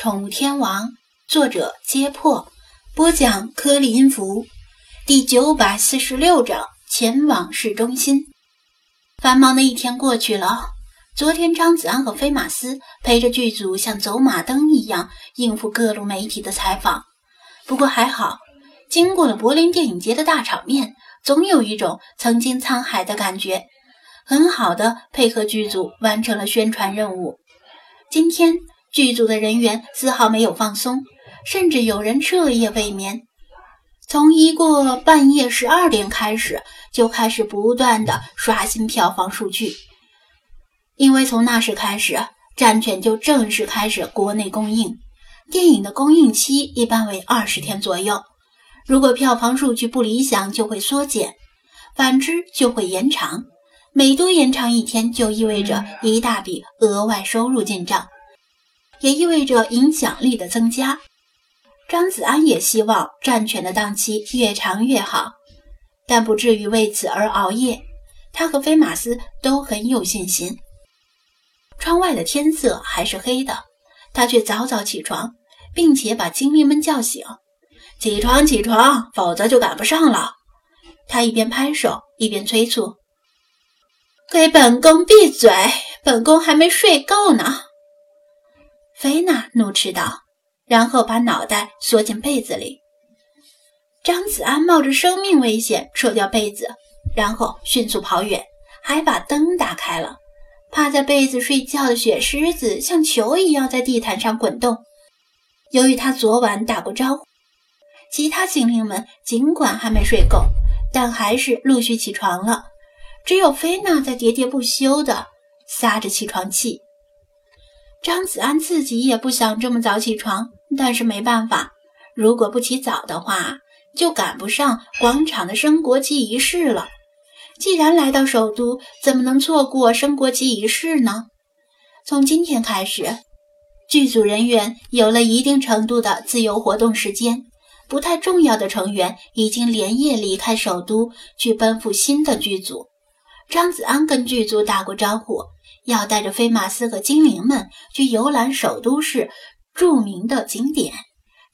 宠物天王》，作者：揭破，播讲：颗粒音符，第九百四十六章：前往市中心。繁忙的一天过去了，昨天张子安和飞马斯陪着剧组像走马灯一样应付各路媒体的采访。不过还好，经过了柏林电影节的大场面，总有一种曾经沧海的感觉，很好的配合剧组完成了宣传任务。今天。剧组的人员丝毫没有放松，甚至有人彻夜未眠。从一过半夜十二点开始，就开始不断的刷新票房数据。因为从那时开始，战犬就正式开始国内公映。电影的公映期一般为二十天左右，如果票房数据不理想，就会缩减；反之就会延长。每多延长一天，就意味着一大笔额外收入进账。也意味着影响力的增加。张子安也希望战犬的档期越长越好，但不至于为此而熬夜。他和飞马斯都很有信心。窗外的天色还是黑的，他却早早起床，并且把精灵们叫醒：“起床，起床，否则就赶不上了。”他一边拍手一边催促：“给本宫闭嘴！本宫还没睡够呢。”菲娜怒斥道，然后把脑袋缩进被子里。张子安冒着生命危险扯掉被子，然后迅速跑远，还把灯打开了。趴在被子睡觉的雪狮子像球一样在地毯上滚动。由于他昨晚打过招呼，其他精灵们尽管还没睡够，但还是陆续起床了。只有菲娜在喋喋不休地撒着起床气。张子安自己也不想这么早起床，但是没办法，如果不起早的话，就赶不上广场的升国旗仪式了。既然来到首都，怎么能错过升国旗仪式呢？从今天开始，剧组人员有了一定程度的自由活动时间，不太重要的成员已经连夜离开首都，去奔赴新的剧组。张子安跟剧组打过招呼。要带着飞马斯和精灵们去游览首都市著名的景点，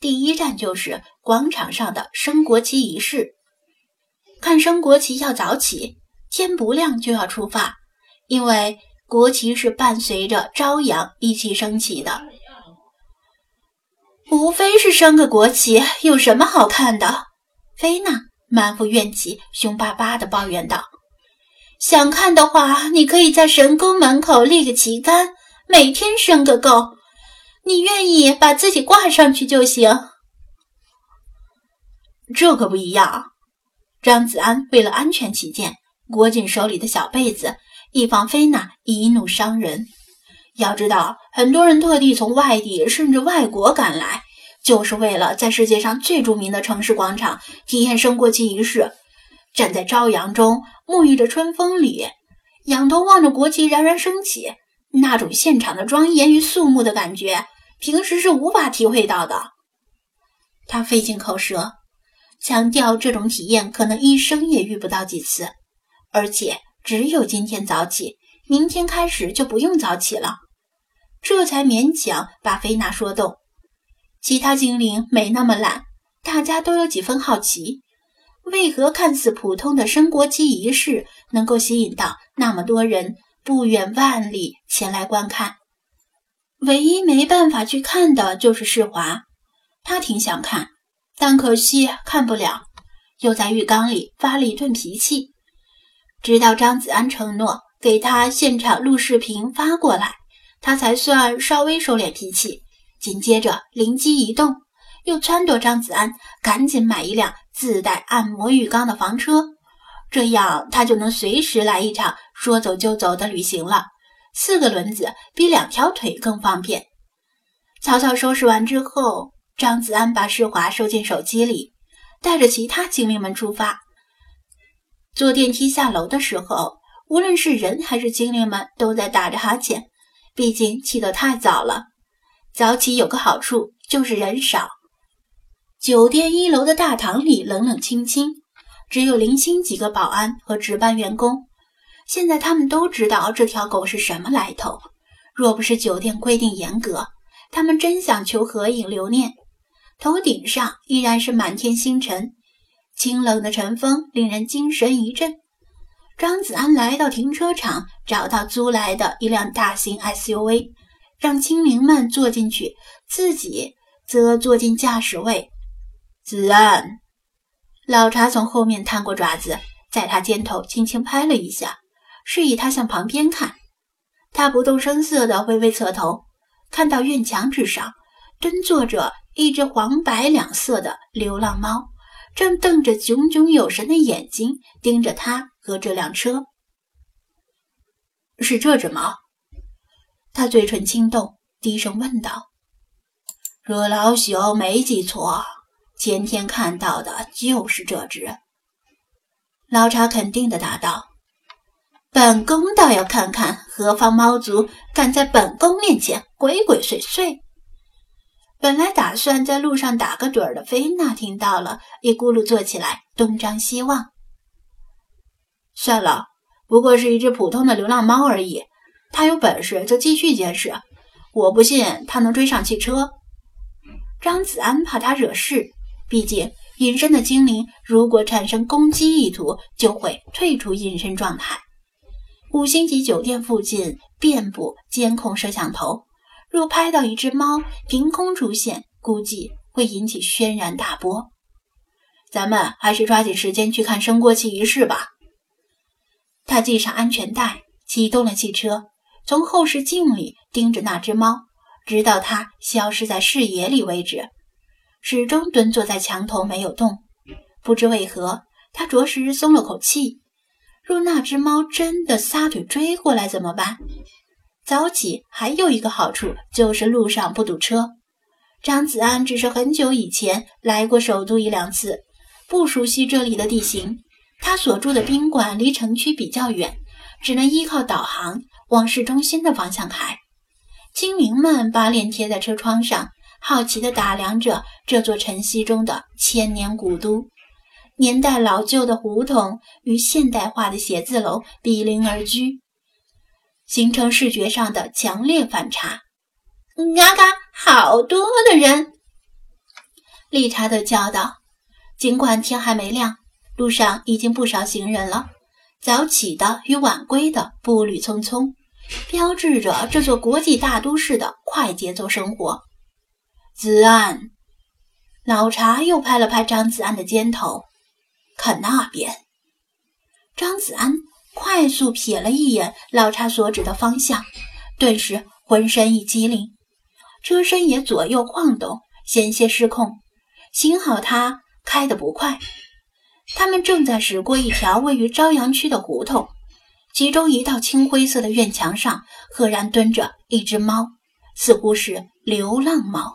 第一站就是广场上的升国旗仪式。看升国旗要早起，天不亮就要出发，因为国旗是伴随着朝阳一起升起的。无非是升个国旗，有什么好看的？菲娜满腹怨气，凶巴巴地抱怨道。想看的话，你可以在神宫门口立个旗杆，每天升个够。你愿意把自己挂上去就行。这可不一样。张子安为了安全起见，裹紧手里的小被子，以防菲娜一怒伤人。要知道，很多人特地从外地甚至外国赶来，就是为了在世界上最著名的城市广场体验升国旗仪式。站在朝阳中，沐浴着春风里，仰头望着国旗冉冉升起，那种现场的庄严与肃穆的感觉，平时是无法体会到的。他费尽口舌，强调这种体验可能一生也遇不到几次，而且只有今天早起，明天开始就不用早起了，这才勉强把菲娜说动。其他精灵没那么懒，大家都有几分好奇。为何看似普通的升国旗仪式能够吸引到那么多人不远万里前来观看？唯一没办法去看的就是世华，他挺想看，但可惜看不了，又在浴缸里发了一顿脾气。直到张子安承诺给他现场录视频发过来，他才算稍微收敛脾气。紧接着灵机一动，又撺掇张子安赶紧买一辆。自带按摩浴缸的房车，这样他就能随时来一场说走就走的旅行了。四个轮子比两条腿更方便。草草收拾完之后，张子安把世华收进手机里，带着其他精灵们出发。坐电梯下楼的时候，无论是人还是精灵们都在打着哈欠，毕竟起得太早了。早起有个好处，就是人少。酒店一楼的大堂里冷冷清清，只有零星几个保安和值班员工。现在他们都知道这条狗是什么来头。若不是酒店规定严格，他们真想求合影留念。头顶上依然是满天星辰，清冷的晨风令人精神一振。张子安来到停车场，找到租来的一辆大型 SUV，让精灵们坐进去，自己则坐进驾驶位。子安，老查从后面探过爪子，在他肩头轻轻拍了一下，示意他向旁边看。他不动声色地微微侧头，看到院墙之上蹲坐着一只黄白两色的流浪猫，正瞪着炯炯有神的眼睛盯着他和这辆车。是这只猫？他嘴唇轻动，低声问道：“若老朽没记错。”前天看到的就是这只，老查肯定的答道：“本宫倒要看看何方猫族敢在本宫面前鬼鬼祟祟。”本来打算在路上打个盹儿的菲娜听到了，一咕噜坐起来，东张西望。算了，不过是一只普通的流浪猫而已。它有本事就继续监视，我不信它能追上汽车。张子安怕他惹事。毕竟，隐身的精灵如果产生攻击意图，就会退出隐身状态。五星级酒店附近遍布监控摄像头，若拍到一只猫凭空出现，估计会引起轩然大波。咱们还是抓紧时间去看升国旗仪式吧。他系上安全带，启动了汽车，从后视镜里盯着那只猫，直到它消失在视野里为止。始终蹲坐在墙头没有动，不知为何，他着实松了口气。若那只猫真的撒腿追过来怎么办？早起还有一个好处，就是路上不堵车。张子安只是很久以前来过首都一两次，不熟悉这里的地形。他所住的宾馆离城区比较远，只能依靠导航往市中心的方向开。精灵们把脸贴在车窗上。好奇地打量着这座晨曦中的千年古都，年代老旧的胡同与现代化的写字楼比邻而居，形成视觉上的强烈反差。嘎嘎，好多的人！理查德叫道。尽管天还没亮，路上已经不少行人了，早起的与晚归的步履匆匆，标志着这座国际大都市的快节奏生活。子安，老查又拍了拍张子安的肩头，看那边。张子安快速瞥了一眼老查所指的方向，顿时浑身一激灵，车身也左右晃动，险些失控。幸好他开得不快。他们正在驶过一条位于朝阳区的胡同，其中一道青灰色的院墙上，赫然蹲着一只猫，似乎是流浪猫。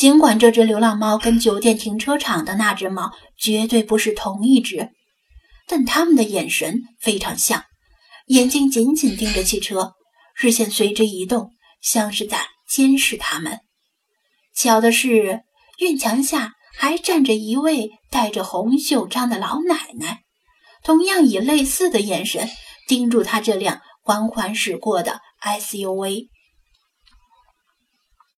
尽管这只流浪猫跟酒店停车场的那只猫绝对不是同一只，但它们的眼神非常像，眼睛紧紧盯着汽车，视线随之移动，像是在监视它们。巧的是，院墙下还站着一位戴着红袖章的老奶奶，同样以类似的眼神盯住他这辆缓缓驶过的 SUV。